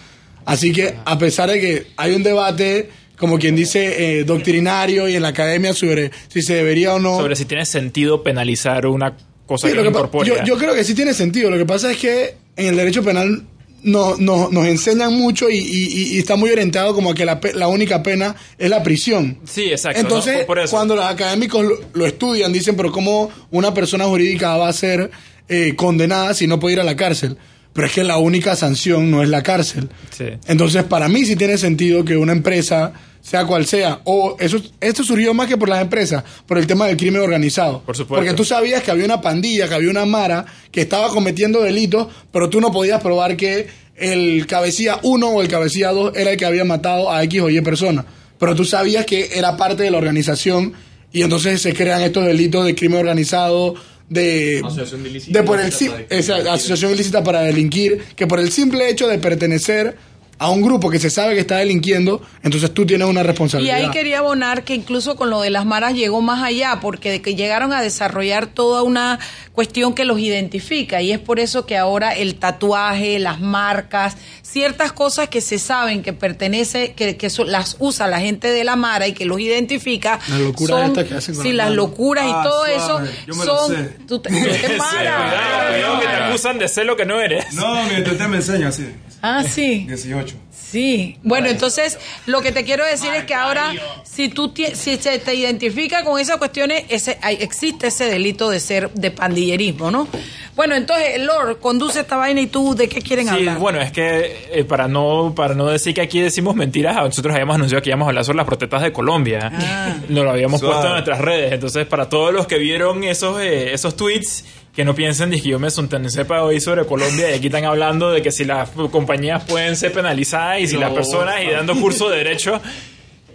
Así que a pesar de que hay un debate, como quien dice, eh, doctrinario y en la academia sobre si se debería o no... Sobre si tiene sentido penalizar una cosa Sí, que que incorpórea. yo, yo creo que sí tiene sentido. Lo que pasa es que en el derecho penal no, no- nos enseñan mucho y, y- y está muy orientado como a que la, la única pena es la prisión. Sí, exacto. Entonces, ¿no? Por- por eso. cuando los académicos lo, lo estudian, dicen, pero ¿cómo una persona jurídica va a ser eh, condenada si no puede ir a la cárcel? Pero es que la única sanción no es la cárcel. Sí. Entonces, para mí sí tiene sentido que una empresa, sea cual sea, o eso, esto surgió más que por las empresas, por el tema del crimen organizado. Por supuesto. Porque tú sabías que había una pandilla, que había una mara que estaba cometiendo delitos, pero tú no podías probar que el cabecilla 1 o el cabecilla 2 era el que había matado a X o Y persona. Pero tú sabías que era parte de la organización y entonces se crean estos delitos de crimen organizado, de, Asociación ilícita de por el esa asociación ilícita para delinquir, que por el simple hecho de pertenecer a un grupo que se sabe que está delinquiendo, entonces tú tienes una Y responsabilidad. ahí quería abonar que incluso con lo de las maras llegó más allá, porque de que llegaron a desarrollar toda una cuestión que los identifica, y es por eso que ahora el tatuaje, las marcas, ciertas cosas que se saben que pertenece, que, que las usa la gente de la mara y que los identifica, Las locuras son, estas que hacen con sí, las locuras y Ah, todo suave, eso yo me lo son, sé. tú te, tú te (laughs) Sí, maras. cuidado, cuidado, que te acusan de ser lo que no eres. No, mi usted me enseña así. Ah, sí. 18. Sí, bueno, entonces lo que te quiero decir es que ahora, si tú si se te identifica con esas cuestiones, ese, hay- existe ese delito de ser de pandillerismo, ¿no? Bueno, entonces, Lord, conduce esta vaina y tú, ¿de qué quieren Sí, hablar? bueno, es que eh, para no para no decir que aquí decimos mentiras, nosotros habíamos anunciado que íbamos a hablar sobre las protestas de Colombia. Ah. Nos lo habíamos Suave. puesto en nuestras redes. Entonces, para todos los que vieron esos eh, esos tweets, que no piensen que yo me sepa hoy sobre Colombia y aquí están hablando de que si las compañías pueden ser penalizadas y si No. las personas y dando curso de derecho.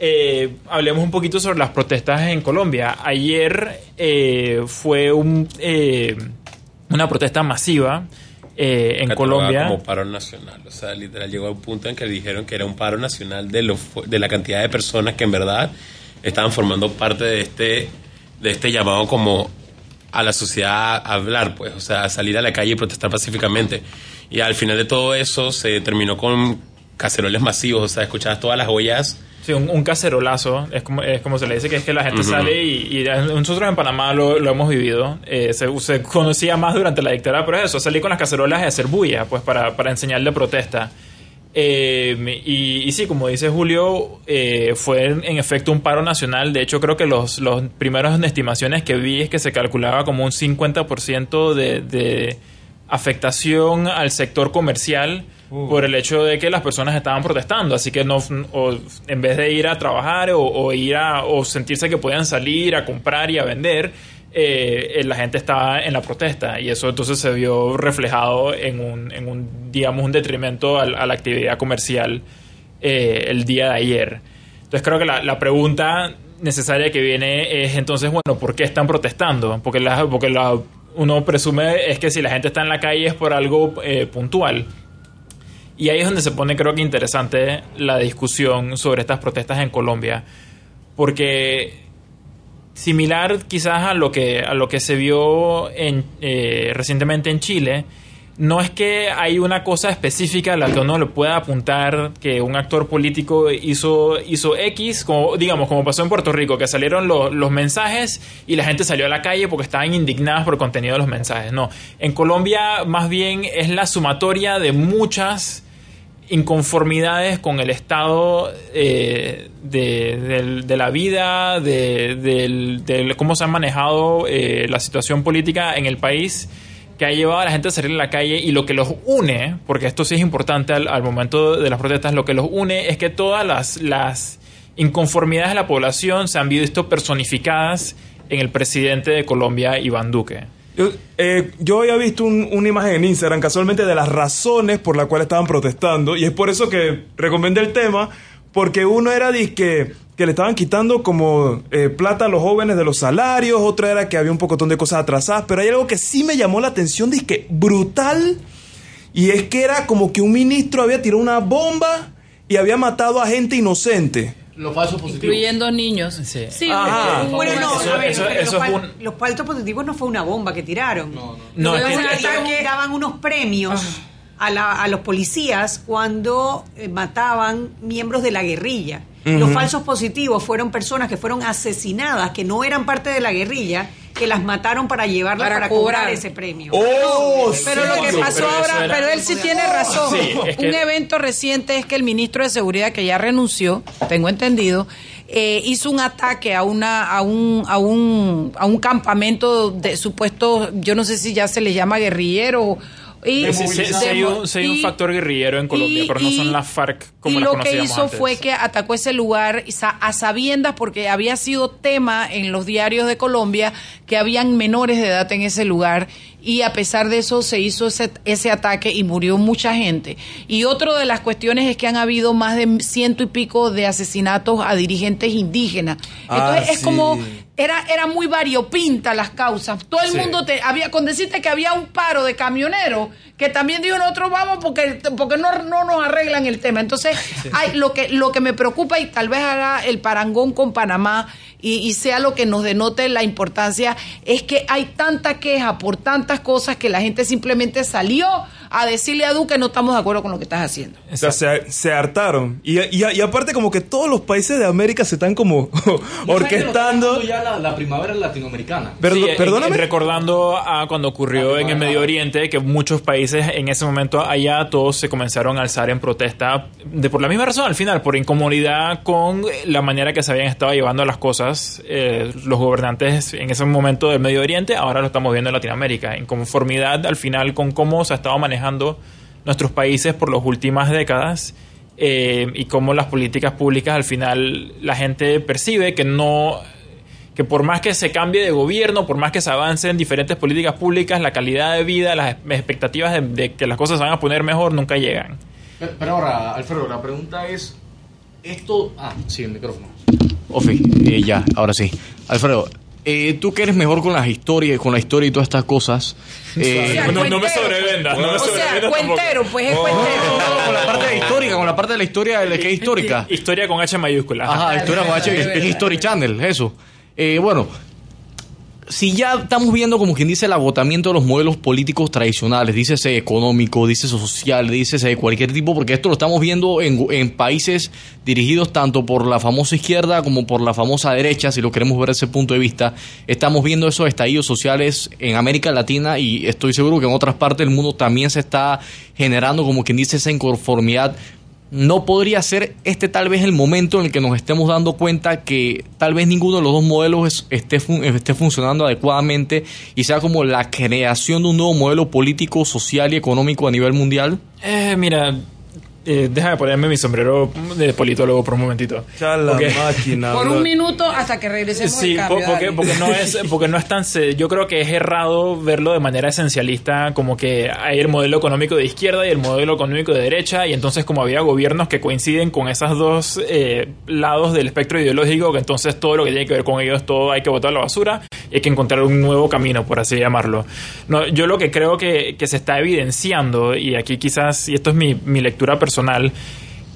Eh, hablemos un poquito sobre las protestas en Colombia. Ayer eh, fue un, eh, una protesta masiva eh, en Colombia. como paro nacional. O sea, literal llegó a un punto en que dijeron que era un paro nacional de, lo, de la cantidad de personas que en verdad estaban formando parte de este, de este llamado como a la sociedad a hablar, pues, o sea, a salir a la calle y protestar pacíficamente. Y al final de todo eso se terminó con caceroles masivos, o sea, escuchabas todas las ollas. Sí, un, un cacerolazo, es como, es como se le dice, que es que la gente sale y, y nosotros en Panamá lo, lo hemos vivido. Eh, se, se conocía más durante la dictadura, pero eso, salir con las cacerolas y hacer bulla, pues para, para enseñarle protesta. Eh, y, y sí, como dice Julio, eh, fue en, en efecto un paro nacional. De hecho, creo que los, los primeros estimaciones que vi es que se calculaba como un 50% de, de afectación al sector comercial por el hecho de que las personas estaban protestando. Así que no, o en vez de ir a trabajar o, o ir a o sentirse que podían salir a comprar y a vender, eh, la gente estaba en la protesta y eso entonces se vio reflejado en un, en un digamos, un detrimento al- a, la actividad comercial eh, el día de ayer. Entonces creo que la, la pregunta necesaria que viene es entonces, bueno, ¿por qué están protestando? Porque, la, porque la, uno presume es que si la gente está en la calle es por algo eh, puntual. Y ahí es donde se pone creo que interesante la discusión sobre estas protestas en Colombia. Porque similar quizás a lo que, a lo que se vio en, eh, recientemente en Chile, no es que hay una cosa específica a la que uno le pueda apuntar que un actor político hizo, hizo X, como, digamos, como pasó en Puerto Rico, que salieron lo- los mensajes y la gente salió a la calle porque estaban indignadas por el contenido de los mensajes. No, en Colombia más bien es la sumatoria de muchas inconformidades con el estado eh, de, la vida, de, cómo se ha manejado eh, la situación política en el país, que ha llevado a la gente a salir a la calle y lo que los une, porque esto sí es importante al, al momento de las protestas, lo que los une es que todas las, las inconformidades de la población se han visto personificadas en el presidente de Colombia, Iván Duque. Yo, eh, yo había visto un- una imagen en Instagram casualmente de las razones por las cuales estaban protestando y es por eso que recomendé el tema, porque uno era disque que le estaban quitando como eh, plata a los jóvenes de los salarios, otra era que había un pocotón de cosas atrasadas, pero hay algo que sí me llamó la atención, de que brutal, y es que era como que un ministro había tirado una bomba y había matado a gente inocente. Los falsos positivos. Incluyendo niños. Sí. sí Ajá. Bueno, no, Eso- a ver, eso- pero eso los, es fal- los falsos positivos no fue una bomba que tiraron. No, No, un es que- ataque, daban unos premios a, la- a los policías cuando eh, mataban miembros de la guerrilla. Los falsos positivos fueron personas que fueron asesinadas, que no eran parte de la guerrilla, que las mataron para llevarlas Para para, cobrar. cobrar. ese premio. ¡Oh! Pero lo que Sí, pasó pero ahora, era- pero él sí tiene razón. Sí, es que- Un evento reciente es que el ministro de Seguridad, que ya renunció, tengo entendido, eh, hizo un ataque a una a un a un a un campamento de supuesto, yo no sé si ya se le llama guerrillero y sí, sí hay un, sí hay un factor guerrillero en Colombia, y- pero no y- son las FARC como y las lo que hizo antes. fue que atacó ese lugar a sabiendas porque había sido tema en los diarios de Colombia que habían menores de edad en ese lugar y a pesar de eso se hizo ese, ese ataque y murió mucha gente. Y otra de las cuestiones es que han habido más de ciento y pico de asesinatos a dirigentes indígenas. Ah, Entonces es sí. como era era muy variopinta las causas. Todo el Sí. mundo te había con decirte que había un paro de camioneros que también dijo nosotros vamos porque porque no, no nos arreglan el tema. Entonces, (laughs) hay, lo que lo que me preocupa y tal vez haga el parangón con Panamá y, y sea lo que nos denote la importancia es que hay tanta queja por cosas que la gente simplemente salió a decirle a Duque no estamos de acuerdo con lo que estás haciendo. O sea, se, se hartaron. Y, y- y aparte como que todos los países de América se están como (laughs) orquestando. ya la, la primavera latinoamericana. Perdo- Sí, en- perdóname. en- recordando a cuando ocurrió en el Medio Oriente, que muchos países en ese momento allá todos se comenzaron a alzar en protesta, de por la misma razón al final, por incomodidad con la manera que se habían estado llevando las cosas eh, los gobernantes en ese momento del Medio Oriente, ahora lo estamos viendo en Latinoamérica, en conformidad al final con cómo se ha estado manejando nuestros países por las últimas décadas eh, y cómo las políticas públicas al final la gente percibe que no que por más que se cambie de gobierno, por más que se avance en diferentes políticas públicas, la calidad de vida, las expectativas de, de que las cosas se van a poner mejor nunca llegan. Pero, pero ahora, Alfredo, la pregunta es, esto... Ah, sí, el micrófono. Ofi, eh, ya, ahora sí. Alfredo, eh, tú que eres mejor con las historias, con la historia y todas estas cosas... eh, O sea, no, no me cuentero. sobrevendas, no me O sea, cuentero, pues es cuentero. con la parte histórica, con la parte de la historia de la que es histórica. Historia con H mayúscula. Ajá, historia con H, es, es History Channel, eso. Eh, bueno, si ya estamos viendo como quien dice el agotamiento de los modelos políticos tradicionales, dícese económico, dícese social, dícese de cualquier tipo, porque esto lo estamos viendo en, en países dirigidos tanto por la famosa izquierda como por la famosa derecha, si lo queremos ver desde ese punto de vista, estamos viendo esos estallidos sociales en América Latina y estoy seguro que en otras partes del mundo también se está generando como quien dice esa inconformidad no podría ser este tal vez el momento en el que nos estemos dando cuenta que tal vez ninguno de los dos modelos es- esté, fun- esté funcionando adecuadamente y sea como la creación de un nuevo modelo político, social y económico a nivel mundial? Eh, mira, eh, déjame ponerme mi sombrero de politólogo por un momentito. la Porque- máquina. Por un minuto hasta que regresemos Sí, cambio. porque, porque no es (laughs) porque no es tan yo creo que es errado verlo de manera esencialista como que hay el modelo económico de izquierda y el modelo económico de derecha y entonces como había gobiernos que coinciden con esos dos eh, lados del espectro ideológico que entonces todo lo que tiene que ver con ellos todo hay que botar a la basura y hay que encontrar un nuevo camino por así llamarlo no, yo lo que creo que, que se está evidenciando y aquí quizás y esto es mi, mi lectura personal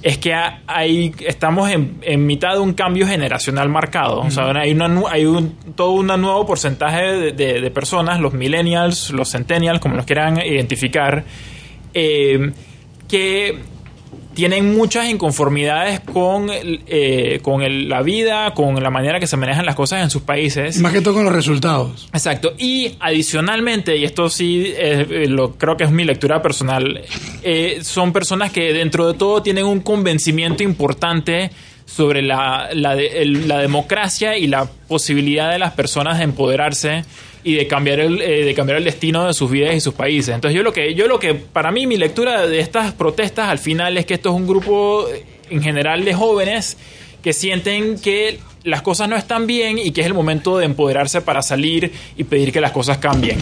es que ha- hay, estamos en, en mitad de un cambio generacional marcado. O sea, hay, una, nu- hay un, todo un nuevo porcentaje de, de- de personas, los millennials, los centennials, como los quieran identificar, eh, que tienen muchas inconformidades con, eh, con el- la vida, con la manera que se manejan las cosas en sus países. Más que todo con los resultados. Exacto. Y adicionalmente, y esto sí eh, eh, lo, creo que es mi lectura personal, eh, son personas que dentro de todo tienen un convencimiento importante sobre la, la, de- el- la democracia y la posibilidad de las personas de empoderarse y de cambiar el eh, de cambiar el destino de sus vidas y sus países. Entonces yo lo que yo lo que para mí mi lectura de estas protestas al final es que esto es un grupo eh, en general de jóvenes que sienten que las cosas no están bien y que es el momento de empoderarse para salir y pedir que las cosas cambien.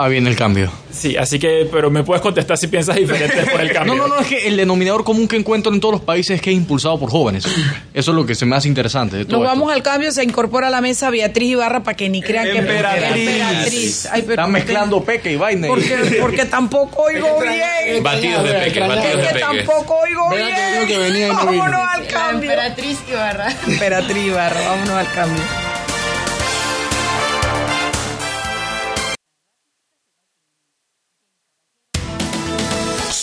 Ah, viene el cambio. Sí, así que, pero me puedes contestar si piensas diferente después del (laughs) cambio. No, no, no, es que el denominador común que encuentro en todos los países es que es impulsado por jóvenes. Eso es lo que se me hace interesante de todo Nos esto. vamos al cambio, se incorpora a la mesa Beatriz Ibarra para que ni crean que Emperatriz. Emperatriz. Ay, pero Están mezclando peque y vaina. Porque, porque tampoco oigo bien. Batidos de peque, batidos de que peque. tampoco oigo bien. que venía. (laughs) Vámonos al cambio. Emperatriz Ibarra. Emperatriz Ibarra, vámonos al cambio.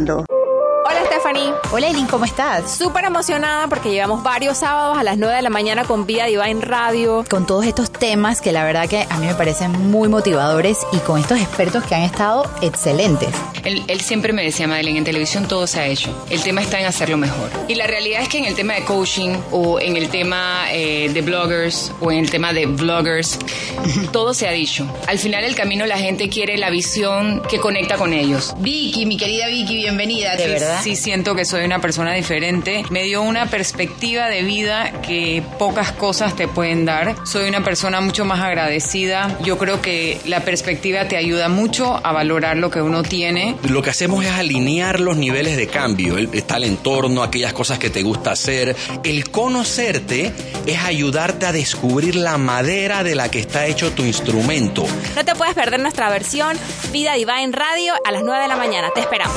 Orlando. Hola Stephanie. Hola Elin, ¿cómo estás? Súper emocionada porque llevamos varios sábados a las 9 de la mañana con Vida Divine Radio. Con todos estos temas que la verdad que a mí me parecen muy motivadores y con estos expertos que han estado excelentes. Él, él siempre me decía, Madeleine, en televisión todo se ha hecho. El tema está en hacerlo mejor. Y la realidad es que en el tema de coaching o en el tema eh, de bloggers o en el tema de vloggers, (laughs) todo se ha dicho. Al final del camino la gente quiere la visión que conecta con ellos. Vicky, mi querida Vicky, bienvenida, de verdad. Sí, siento que soy una persona diferente. Me dio una perspectiva de vida que pocas cosas te pueden dar. Soy una persona mucho más agradecida. Yo creo que la perspectiva te ayuda mucho a valorar lo que uno tiene. Lo que hacemos es alinear los niveles de cambio. El- Está el entorno, aquellas cosas que te gusta hacer. El conocerte es ayudarte a descubrir la madera de la que está hecho tu instrumento. No te puedes perder nuestra versión Vida Divine Radio a las 9 de la mañana. Te esperamos.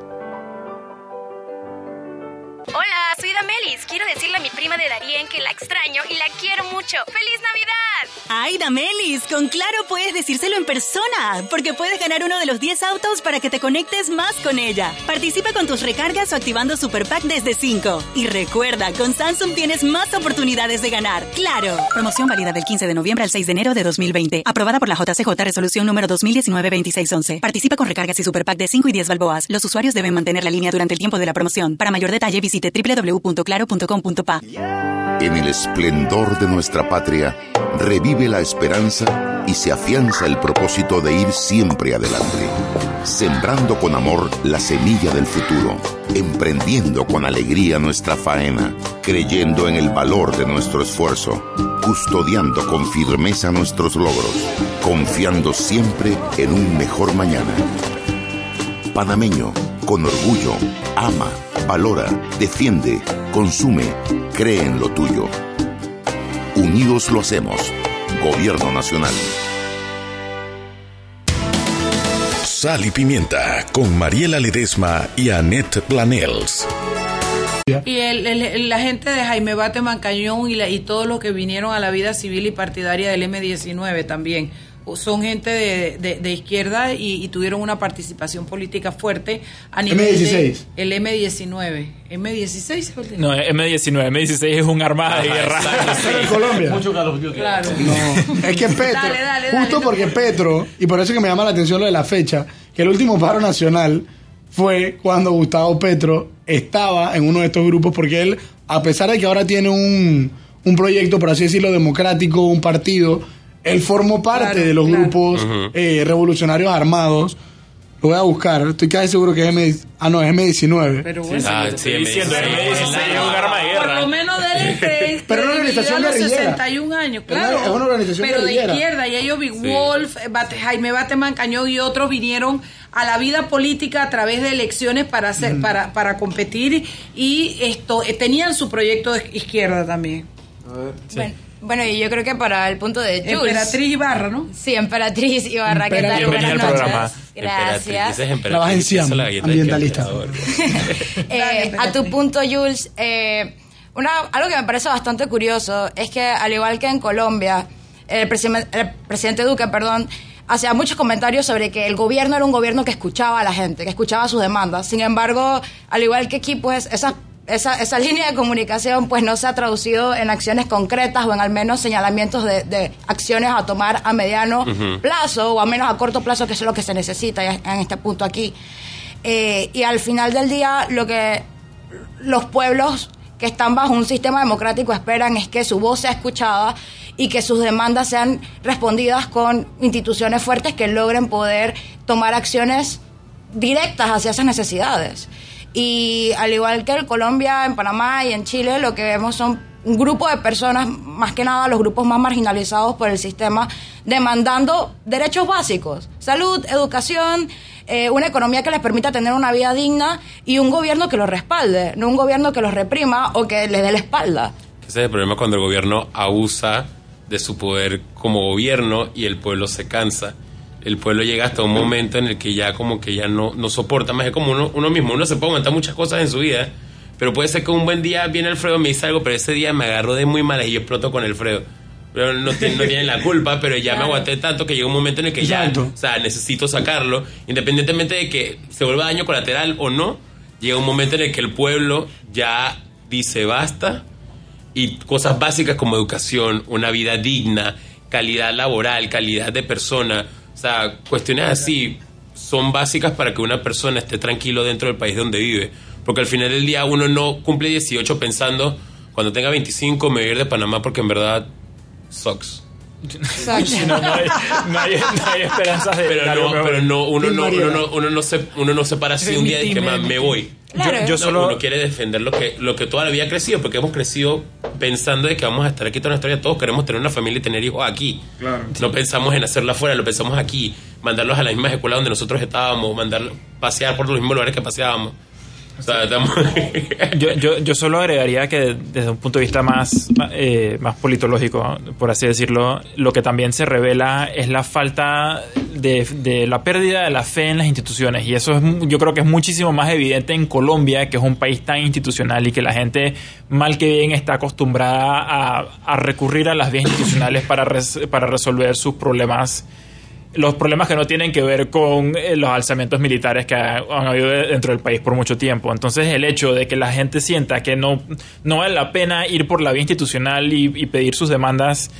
Extraño y la quiero mucho. ¡Feliz Navidad! Ay, Damelis, con Claro puedes decírselo en persona, porque puedes ganar uno de los 10 autos para que te conectes más con ella. Participa con tus recargas o activando Super Pack desde 5. Y recuerda, con Samsung tienes más oportunidades de ganar. ¡Claro! Promoción válida del 15 de noviembre al 6 de enero de 2020. Aprobada por la JCJ Resolución número 2019-2611. Participa con recargas y superpack de 5 y 10 balboas. Los usuarios deben mantener la línea durante el tiempo de la promoción. Para mayor detalle visite www.claro.com.pa. En el esplendor de nuestra patria, revive la esperanza y se afianza el propósito de ir siempre adelante, sembrando con amor la semilla del futuro, emprendiendo con alegría nuestra faena, creyendo en el valor de nuestro esfuerzo, custodiando con firmeza nuestros logros, confiando siempre en un mejor mañana. Panameño, con orgullo, ama, valora, defiende, consume, cree en lo tuyo. Unidos lo hacemos. Gobierno Nacional. Sal y Pimienta con Mariela Ledesma y Annette Planels. Y el- el- la gente de Jaime Bateman Cañón y, la- y todos los que vinieron a la vida civil y partidaria del M19 también. Son gente de, de- de izquierda y, y tuvieron una participación política fuerte a nivel M16. de el M19. M16 fue el de- No, M19. M16 es un arma de guerra. (laughs) En Colombia. Mucho Duty. Claro. No, es que Petro, Dale, dale, dale, justo no porque Petro, y por eso que me llama la atención lo de la fecha, que el último paro nacional fue cuando Gustavo Petro estaba en uno de estos grupos, porque él, a pesar de que ahora tiene un, un proyecto, por así decirlo, democrático, un partido, él formó parte Claro, de los claro. grupos eh, revolucionarios armados. Lo voy a buscar, estoy casi seguro que es M, ah, no, es M19. Pero bueno. Ah, sí, Estoy diciendo, M16. M16 es un arma de Por lo menos de él (laughs) que Pero una organización a los guerrillera. 61 años, Es una- claro. es una organización pero de izquierda. Y ellos, Big Sí. Wolf, eh, Bate- Jaime Bateman Cañón y otros vinieron a la vida política a través de elecciones para hacer, para, para competir y esto eh, tenían su proyecto de izquierda también. Bueno, bueno, y yo creo que para el punto de Jules. Emperatriz Ibarra, ¿no? Sí, Emperatriz Ibarra, ¿qué tal? Emperatriz. Buenas Bienvenida al noches. programa. Gracias. Es emperatriz, Trabaja en esa Siam, es galleta ambientalista. (laughs) Eh, a tu punto, Jules, eh, una, algo que me parece bastante curioso es que, al igual que en Colombia, el, presime- el presidente Duque, perdón, hacía muchos comentarios sobre que el gobierno era un gobierno que escuchaba a la gente, que escuchaba sus demandas. Sin embargo, al igual que aquí, pues, esa, esa, esa (laughs) línea de comunicación pues no se ha traducido en acciones concretas o en al menos señalamientos de, de acciones a tomar a mediano plazo o al menos a corto plazo, que es lo que se necesita en este punto aquí. Eh, y al final del día, lo que los pueblos que están bajo un sistema democrático esperan es que su voz sea escuchada y que sus demandas sean respondidas con instituciones fuertes que logren poder tomar acciones directas hacia esas necesidades. Y al igual que en Colombia, en Panamá y en Chile, lo que vemos son un grupo de personas, más que nada los grupos más marginalizados por el sistema, demandando derechos básicos, salud, educación, eh, una economía que les permita tener una vida digna y un gobierno que los respalde, no un gobierno que los reprima o que les dé la espalda. Ese es el problema cuando el gobierno abusa de su poder como gobierno y el pueblo se cansa. El pueblo llega hasta un momento en el que ya como que ya no, no soporta más. Es como uno, uno mismo, uno se puede aguantar muchas cosas en su vida, pero puede ser que un buen día viene Alfredo, me dice algo, pero ese día me agarro de muy malas y yo exploto con Alfredo. Pero no, tiene, no tiene la culpa, pero ya me aguanté tanto que llega un momento en el que ya, o sea, necesito sacarlo, independientemente de que se vuelva daño colateral o no, llega un momento en el que el pueblo ya dice basta y cosas básicas como educación, una vida digna, calidad laboral, calidad de persona, sea, cuestiones así son básicas para que una persona esté tranquilo dentro del país donde vive. Porque al final del día uno no cumple 18 pensando, cuando tenga 25 me voy a ir de Panamá porque en verdad sucks. No, no hay, no hay- no hay esperanzas de Pero no, pero no, uno no, uno Mariela. no, uno no se, uno no se para así un día y que "Man, me voy. Claro. Yo- yo No, solo- uno quiere defender lo que, lo que toda la vida ha crecido, porque hemos crecido pensando de que vamos a estar aquí toda nuestra vida. Todos queremos tener una familia y tener hijos aquí. Claro. No pensamos en hacerla afuera, lo pensamos aquí. Mandarlos a las mismas escuelas donde nosotros estábamos, mandarlos pasear por los mismos lugares que paseábamos. (laughs) Yo, yo, yo solo agregaría que desde un punto de vista más, eh, más politológico, por así decirlo, lo que también se revela es la falta de, de la pérdida de la fe en las instituciones. Y eso es, yo creo que es muchísimo más evidente en Colombia, que es un país tan institucional y que la gente, mal que bien, está acostumbrada a, a recurrir a las vías institucionales para, res- para resolver sus problemas los problemas que no tienen que ver con eh, los alzamientos militares que ha- han habido de- dentro del país por mucho tiempo. Entonces, el hecho de que la gente sienta que no, no vale la pena ir por la vía institucional y, y pedir sus demandas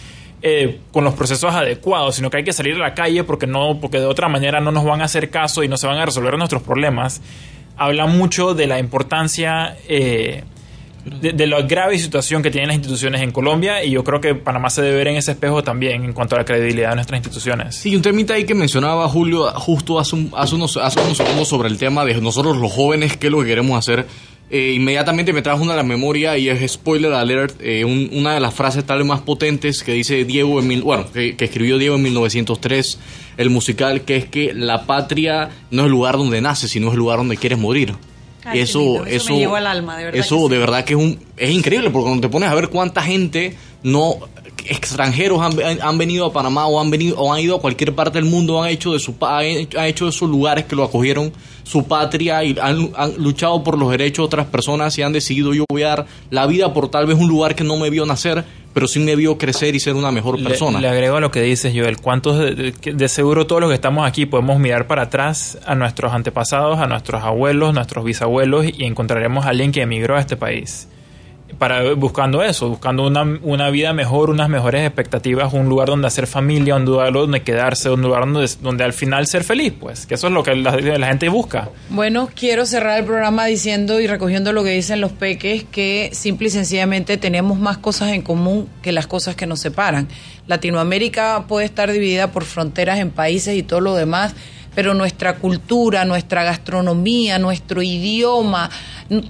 eh, con los procesos adecuados, sino que hay que salir a la calle porque, no, porque de otra manera no nos van a hacer caso y no se van a resolver nuestros problemas, habla mucho de la importancia... eh, de, la grave situación que tienen las instituciones en Colombia y yo creo que Panamá se debe ver en ese espejo también en cuanto a la credibilidad de nuestras instituciones. Sí, un temita ahí que mencionaba Julio justo hace, un- hace, unos, hace unos segundos sobre el tema de nosotros los jóvenes, qué es lo que queremos hacer. Eh, inmediatamente me trajo una a la memoria y es spoiler alert, eh, un- una de las frases tal vez más potentes que dice Diego, en bueno, que, que escribió Diego en 1903, el musical, que es que la patria no es el lugar donde naces, sino es el lugar donde quieres morir. Ay, eso, lindo, eso eso, me llegó al alma, de verdad Eso sí. de verdad que es un es increíble porque cuando te pones a ver cuánta gente no extranjeros han, han- venido a Panamá o han venido o han ido a cualquier parte del mundo han hecho de su han hecho, de esos lugares que lo acogieron su patria y han, han luchado por los derechos de otras personas y han decidido yo voy a dar la vida por tal vez un lugar que no me vio nacer pero sí me vio crecer y ser una mejor persona Le, agrego a lo que dices, Joel. ¿Cuántos de, de- que de seguro todos los que estamos aquí podemos mirar para atrás a nuestros antepasados, a nuestros abuelos, nuestros bisabuelos y encontraremos a alguien que emigró a este país? Para, buscando eso, buscando una, una vida mejor, unas mejores expectativas, un lugar donde hacer familia, un lugar donde quedarse, un lugar donde, donde al final ser feliz, pues, que eso es lo que la, la gente busca. Bueno, quiero cerrar el programa diciendo y recogiendo lo que dicen los peques, que simple y sencillamente tenemos más cosas en común que las cosas que nos separan. Latinoamérica puede estar dividida por fronteras en países y todo lo demás, pero nuestra cultura, nuestra gastronomía, nuestro idioma,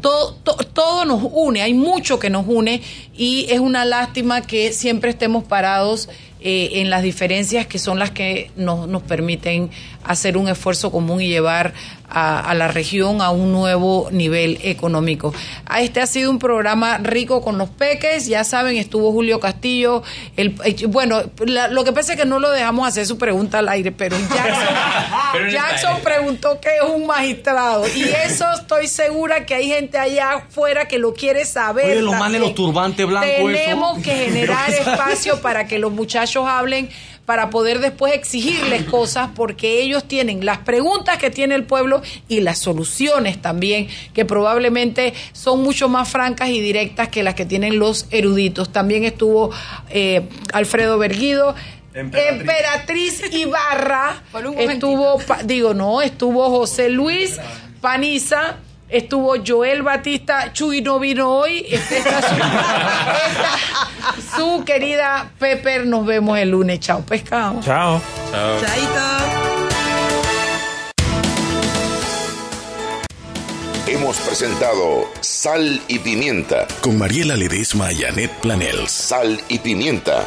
todo, to- todo nos une, hay mucho que nos une y es una lástima que siempre estemos parados eh, en las diferencias que son las que nos, nos permiten hacer un esfuerzo común y llevar a, a la región a un nuevo nivel económico. A Este ha sido un programa rico con los peques, ya saben, estuvo Julio Castillo, el, eh, bueno, la- lo que pasa es que no lo dejamos hacer su pregunta al aire, pero (laughs) Jackson, Jackson preguntó qué es un magistrado y (laughs) eso estoy segura que hay gente allá afuera que lo quiere saber. Oye, los manes, los turbantes blancos. Tenemos eso. que generar (laughs) espacio para que los muchachos hablen, para poder después exigirles cosas, porque ellos tienen las preguntas que tiene el pueblo y las soluciones también, que probablemente son mucho más francas y directas que las que tienen los eruditos. También estuvo eh, Alfredo Berguido. Emperatriz, Ibarra estuvo, digo no, estuvo José Luis Paniza, estuvo Joel Batista, Chuy no vino hoy, este- esta su, esta- su querida Pepper, nos vemos el lunes, chao pescado. Chao. Chao. Hemos presentado Sal y Pimienta. Con Mariela Ledesma y Annette Planels. Sal y Pimienta